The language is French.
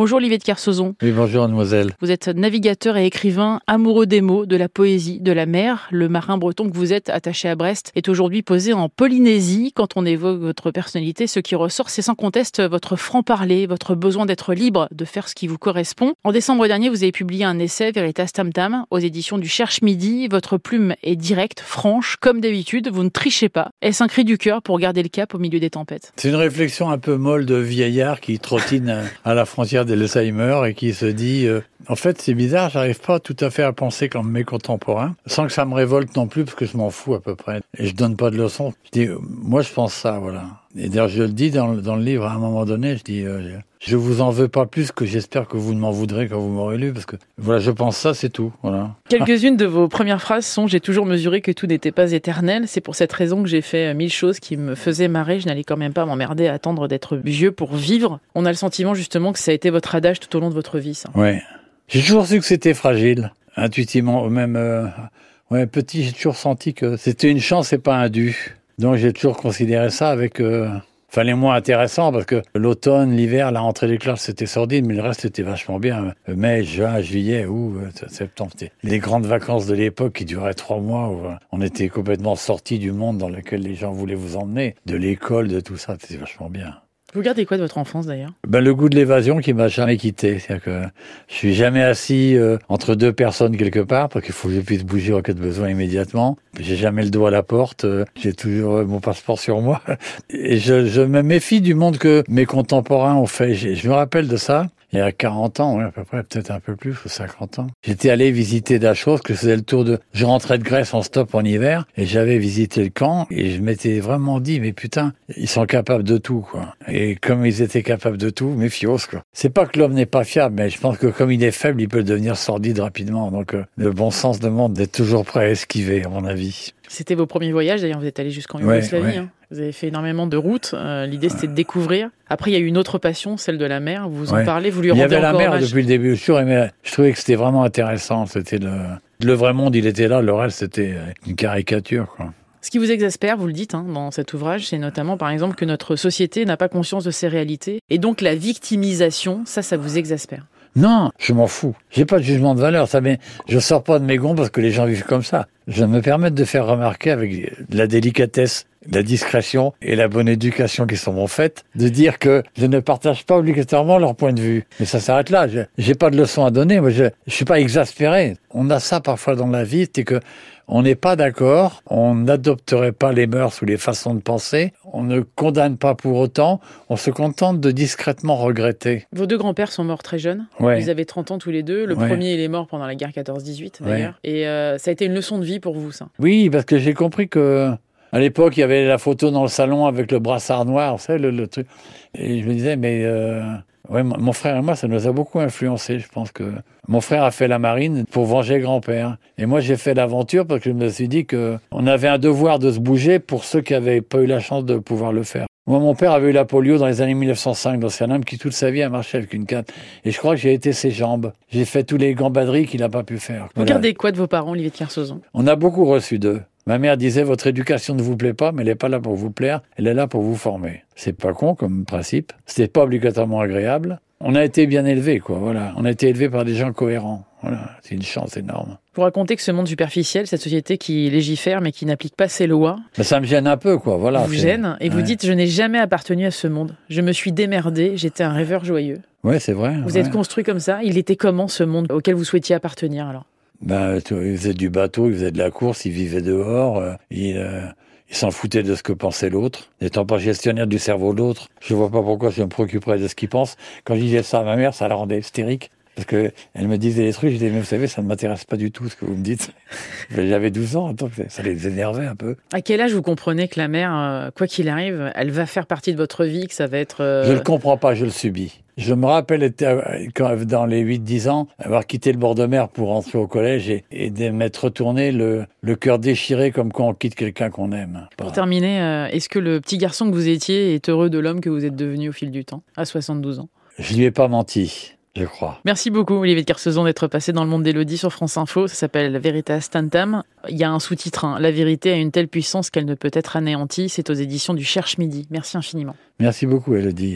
Bonjour Olivier de Kersauzon. Oui, bonjour mademoiselle. Vous êtes navigateur et écrivain amoureux des mots, de la poésie, de la mer. Le marin breton que vous êtes, attaché à Brest, est aujourd'hui posé en Polynésie. Quand on évoque votre personnalité, ce qui ressort, c'est sans conteste votre franc-parler, votre besoin d'être libre, de faire ce qui vous correspond. En décembre dernier, vous avez publié un essai, Veritas Tam Tam, aux éditions du Cherche Midi. Votre plume est directe, franche, comme d'habitude. Vous ne trichez pas. Est-ce un cri du cœur pour garder le cap au milieu des tempêtes? C'est une réflexion un peu molle de vieillard qui trottine à la frontière d'Alzheimer et qui se dit euh, en fait c'est bizarre, j'arrive pas tout à fait à penser comme mes contemporains, sans que ça me révolte non plus parce que je m'en fous à peu près et je donne pas de leçons. Je dis moi je pense ça voilà. Et d'ailleurs je le dis dans, dans, le livre à un moment donné, je dis euh, je vous en veux pas plus que j'espère que vous ne m'en voudrez quand vous m'aurez lu parce que voilà je pense ça c'est tout voilà. Quelques-unes de vos premières phrases sont j'ai toujours mesuré que tout n'était pas éternel, c'est pour cette raison que j'ai fait mille choses qui me faisaient marrer, je n'allais quand même pas m'emmerder à attendre d'être vieux pour vivre. On a le sentiment justement que ça a été votre adage tout au long de votre vie ça. Ouais. J'ai toujours su que c'était fragile, intuitivement, même euh, ouais, petit, j'ai toujours senti que c'était une chance et pas un dû. Donc j'ai toujours considéré ça avec euh, les moins intéressants, parce que l'automne, l'hiver, la rentrée des classes, c'était sordide, mais le reste, c'était vachement bien. Mai, juin, juillet, août, septembre. Les grandes vacances de l'époque qui duraient trois mois, où on était complètement sortis du monde dans lequel les gens voulaient vous emmener, de l'école, de tout ça, c'était vachement bien. Vous gardez quoi de votre enfance d'ailleurs ben, Le goût de l'évasion qui m'a jamais quitté. C'est-à-dire que je suis jamais assis euh, entre deux personnes quelque part parce qu'il faut que je puisse bouger en cas de besoin immédiatement. J'ai jamais le dos à la porte. Euh, j'ai toujours euh, mon passeport sur moi. Et je, je, me méfie du monde que mes contemporains ont fait. Je me rappelle de ça il y a 40 ans, ouais, à peu près, peut-être un peu plus, ou 50 ans. J'étais allé visiter Dachau, que je faisais le tour de... Je rentrais de Grèce en stop en hiver, et j'avais visité le camp, et je m'étais vraiment dit, mais putain, ils sont capables de tout, quoi. Et comme ils étaient capables de tout, méfios, quoi. C'est pas que l'homme n'est pas fiable, mais je pense que comme il est faible, il peut devenir sordide rapidement. Donc, euh, le bon sens demande d'être toujours prêt à esquiver, à mon avis. C'était vos premiers voyages, d'ailleurs, vous êtes allé jusqu'en Yougoslavie. Ouais, ouais. Hein. Vous avez fait énormément de routes. Euh, L'idée, c'était de découvrir. Après, il y a eu une autre passion, celle de la mer. Vous en ouais. parlez, vous lui rendez Il y avait la mer hommage. depuis le début. Je, aimé, je trouvais que c'était vraiment intéressant. C'était le, le vrai monde, il était là. Le reste, c'était une caricature. Quoi. Ce qui vous exaspère, vous le dites hein, dans cet ouvrage, c'est notamment par exemple que notre société n'a pas conscience de ses réalités. Et donc la victimisation, ça, ça vous exaspère. Non, je m'en fous. J'ai pas de jugement de valeur. Ça, mais je sors pas de mes gonds parce que les gens vivent comme ça. Je me permets de faire remarquer avec la délicatesse, la discrétion et la bonne éducation qui sont mon fait, de dire que je ne partage pas obligatoirement leur point de vue. Mais ça s'arrête là. J'ai pas de leçon à donner. Moi, je, je suis pas exaspéré. On a ça parfois dans la vie, c'est que on n'est pas d'accord, on n'adopterait pas les mœurs ou les façons de penser, on ne condamne pas pour autant, on se contente de discrètement regretter. Vos deux grands-pères sont morts très jeunes. Ouais. Ils avaient 30 ans tous les deux. Le Ouais. premier, il est mort pendant la guerre 14-18 d'ailleurs. Ouais. Et euh, ça a été une leçon de vie pour vous, ça? Oui, parce que j'ai compris que à l'époque, il y avait la photo dans le salon avec le brassard noir, vous savez, le, le truc. Et je me disais, mais euh, ouais, mon frère et moi, ça nous a beaucoup influencé. Je pense que mon frère a fait la marine pour venger grand-père. Et moi, j'ai fait l'aventure parce que je me suis dit que on avait un devoir de se bouger pour ceux qui n'avaient pas eu la chance de pouvoir le faire. Moi, mon père avait eu la polio dans les années 1905, donc c'est un homme qui toute sa vie a marché avec une canne. Et je crois que j'ai été ses jambes. J'ai fait tous les gambaderies qu'il n'a pas pu faire. Vous Voilà. gardez quoi de vos parents, Olivier de Kersauzon? On a beaucoup reçu d'eux. Ma mère disait votre éducation ne vous plaît pas, mais elle n'est pas là pour vous plaire, elle est là pour vous former. C'est pas con comme principe. C'était pas obligatoirement agréable. On a été bien élevés, quoi. Voilà, on a été élevés par des gens cohérents. Voilà, c'est une chance énorme. Vous racontez que ce monde superficiel, cette société qui légifère mais qui n'applique pas ses lois, Mais ça me gêne un peu, quoi. Voilà. vous gêne et vous dites je n'ai jamais appartenu à ce monde. Je me suis démerdé, j'étais un rêveur joyeux. Ouais, c'est vrai. Vous ouais. êtes construit comme ça. Il était comment ce monde auquel vous souhaitiez appartenir alors? Ben, ils faisaient du bateau, ils faisaient de la course, ils vivaient dehors, euh, ils, euh, ils s'en foutaient de ce que pensait l'autre. N'étant pas gestionnaire du cerveau de l'autre, je vois pas pourquoi je me préoccuperais de ce qu'il pense. Quand je disais ça à ma mère, ça la rendait hystérique. Parce que elle me disait des trucs, je disais, mais vous savez, ça ne m'intéresse pas du tout ce que vous me dites. J'avais 12 ans, donc ça les énervait un peu. À quel âge vous comprenez que la mer, euh, quoi qu'il arrive, elle va faire partie de votre vie, que ça va être... euh, Je le comprends pas, je le subis. Je me rappelle, euh, quand, dans les 8-10 ans, avoir quitté le bord de mer pour rentrer au collège et, et de m'être retourné le, le cœur déchiré comme quand on quitte quelqu'un qu'on aime. Pour terminer, euh, est-ce que le petit garçon que vous étiez est heureux de l'homme que vous êtes devenu au fil du temps, à 72 ans? Je lui ai pas menti, je crois. Merci beaucoup, Olivier de Kersauzon, d'être passé dans le monde d'Elodie sur France Info. Ça s'appelle Veritas Tantam. Il y a un sous-titre, hein. La vérité a une telle puissance qu'elle ne peut être anéantie. C'est aux éditions du Cherche Midi. Merci infiniment. Merci beaucoup, Elodie.